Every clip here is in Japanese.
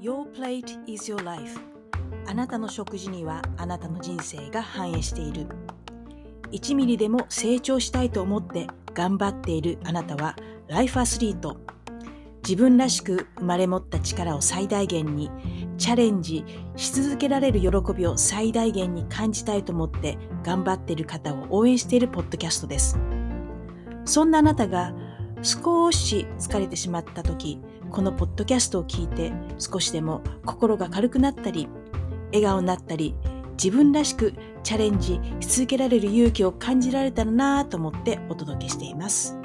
Your plate is your life. あなたの食事にはあなたの人生が反映している。1ミリでも成長したいと思って頑張っているあなたはライフアスリート。自分らしく生まれ持った力を最大限にチャレンジし続けられる喜びを最大限に感じたいと思って頑張っている方を応援しているポッドキャストですそんなあなたが少し疲れてしまった時このポッドキャストを聞いて少しでも心が軽くなったり笑顔になったり自分らしくチャレンジし続けられる勇気を感じられたらなと思ってお届けしています。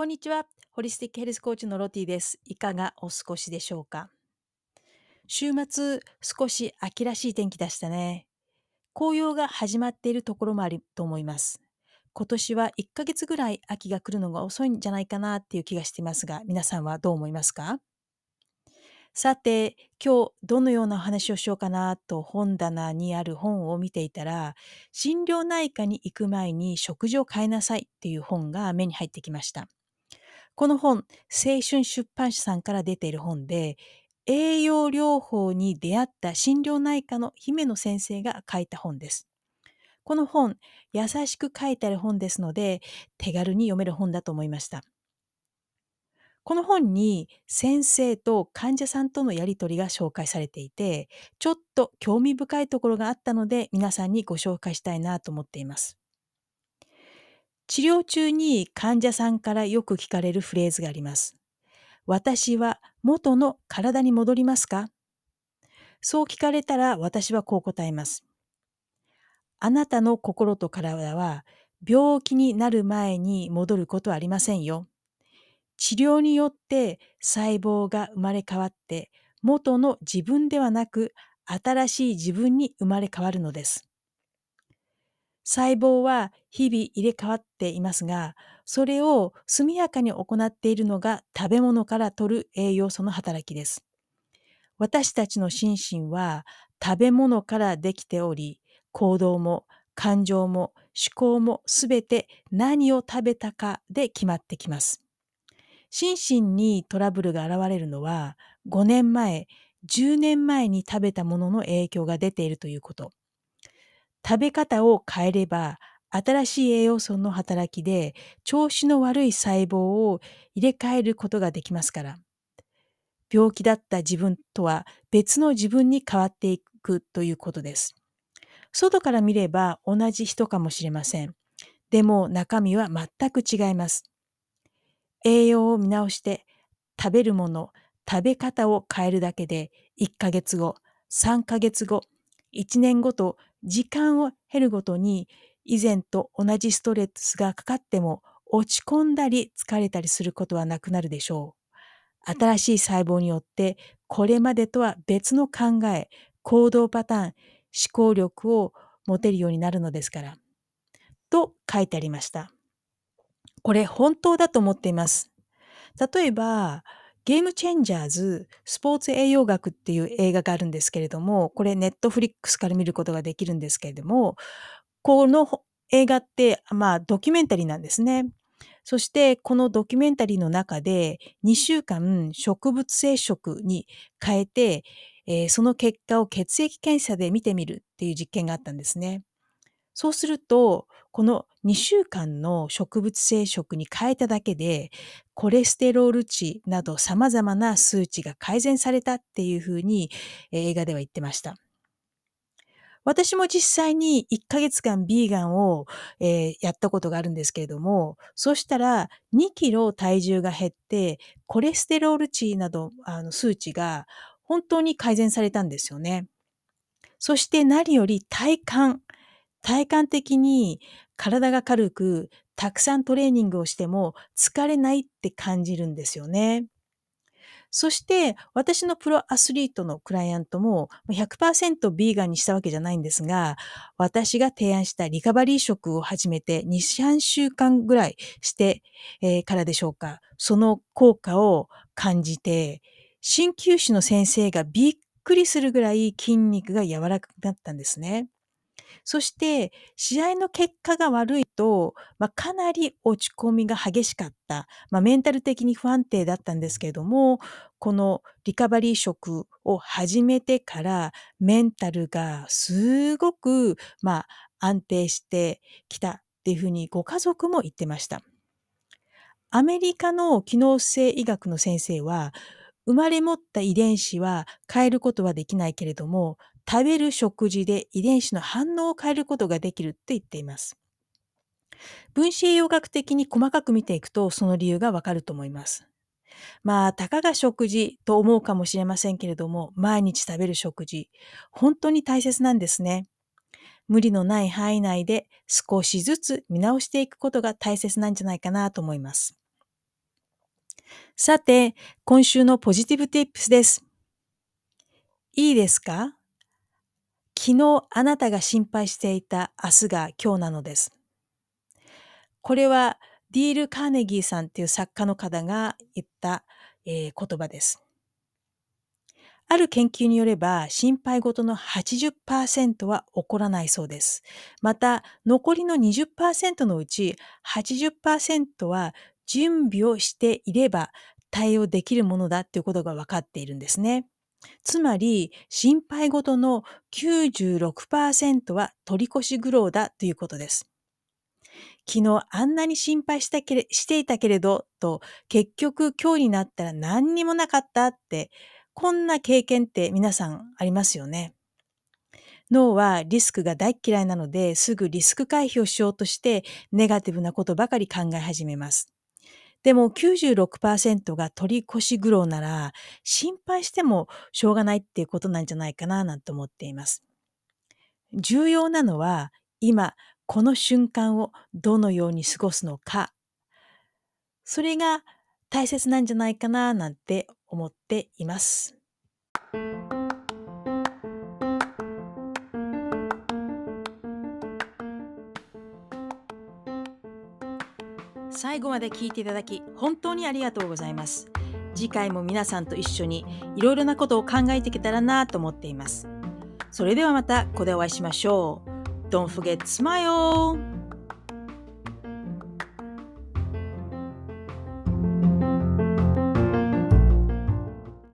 こんにちは。ホリスティックヘルスコーチのロティです。いかがお過ごしでしょうか？週末、少し秋らしい天気でしたね。紅葉が始まっているところもあると思います。今年は1ヶ月ぐらい秋が来るのが遅いんじゃないかなっていう気がしていますが、皆さんはどう思いますか？さて、今日どのようなお話をしようかなと本棚にある本を見ていたら、心療内科に行く前に食事を変えなさいっていう本が目に入ってきました。この本、青春出版社さんから出ている本で、栄養療法に出会った心療内科の姫野先生が書いた本です。この本、優しく書いてある本ですので、手軽に読める本だと思いました。この本に先生と患者さんとのやりとりが紹介されていて、ちょっと興味深いところがあったので、皆さんにご紹介したいなと思っています。治療中に患者さんからよく聞かれるフレーズがあります。私は元の体に戻りますか？そう聞かれたら私はこう答えます。あなたの心と体は病気になる前に戻ることはありませんよ。治療によって細胞が生まれ変わって元の自分ではなく新しい自分に生まれ変わるのです。細胞は日々入れ替わっていますが、それを速やかに行っているのが食べ物から取る栄養素の働きです。私たちの心身は食べ物からできており、行動も感情も思考もすべて何を食べたかで決まってきます。心身にトラブルが現れるのは5年前、10年前に食べたものの影響が出ているということ。食べ方を変えれば新しい栄養素の働きで調子の悪い細胞を入れ替えることができますから。病気だった自分とは別の自分に変わっていくということです。外から見れば同じ人かもしれません。でも中身は全く違います。栄養を見直して食べるもの、食べ方を変えるだけで1ヶ月後、3ヶ月後、1年後と時間を経るごとに以前と同じストレスがかかっても落ち込んだり疲れたりすることはなくなるでしょう。新しい細胞によってこれまでとは別の考え、行動パターン、思考力を持てるようになるのですから。と書いてありました。これ本当だと思っています。例えば、ゲームチェンジャーズスポーツ栄養学っていう映画があるんですけれども、これネットフリックスから見ることができるんですけれども、この映画って、まあドキュメンタリーなんですね。そしてこのドキュメンタリーの中で2週間植物性食に変えて、えー、その結果を血液検査で見てみるっていう実験があったんですね。そうすると、この2週間の植物性食に変えただけで、コレステロール値など様々な数値が改善されたっていうふうに映画では言ってました。私も実際に1ヶ月間ビーガンを、えー、やったことがあるんですけれども、そうしたら2キロ体重が減って、コレステロール値などあの数値が本当に改善されたんですよね。そして何より体感、体感的に体が軽く、たくさんトレーニングをしても疲れないって感じるんですよね。そして私のプロアスリートのクライアントも100%ビーガンにしたわけじゃないんですが、私が提案したリカバリー食を始めて2、3週間ぐらいして、からでしょうか。その効果を感じて、鍼灸師の先生がびっくりするぐらい筋肉が柔らかくなったんですね。そして、試合の結果が悪いと、まあ、かなり落ち込みが激しかった。まあ、メンタル的に不安定だったんですけれども、このリカバリー食を始めてから、メンタルがすごく、まあ、安定してきたっていうふうにご家族も言ってました。アメリカの機能性医学の先生は、生まれ持った遺伝子は変えることはできないけれども、食べる食事で遺伝子の反応を変えることができるって言っています。分子栄養学的に細かく見ていくとその理由がわかると思います。まあ、たかが食事と思うかもしれませんけれども、毎日食べる食事、本当に大切なんですね。無理のない範囲内で少しずつ見直していくことが大切なんじゃないかなと思います。さて、今週のポジティブティップスです。いいですか？昨日あなたが心配していた明日が今日なのです。これはディール・カーネギーさんっていう作家の方が言った、えー、言葉です。ある研究によれば、心配事の80%は起こらないそうです。また、残りの20%のうち80%は準備をしていれば対応できるものだっていうことが分かっているんですね。つまり、心配事の96%は取り越し苦労だということです。昨日あんなに心配したけれしていたけれど、と結局今日になったら何にもなかったって、こんな経験って皆さんありますよね。脳はリスクが大嫌いなのですぐリスク回避をしようとしてネガティブなことばかり考え始めます。でも96%が取り越し苦労なら心配してもしょうがないっていうことなんじゃないかななんて思っています。重要なのは今この瞬間をどのように過ごすのか。それが大切なんじゃないかななんて思っています。最後まで聞いていただき本当にありがとうございます。次回も皆さんと一緒にいろいろなことを考えていけたらなと思っています。それではまたここでお会いしましょう。Don't forget smile!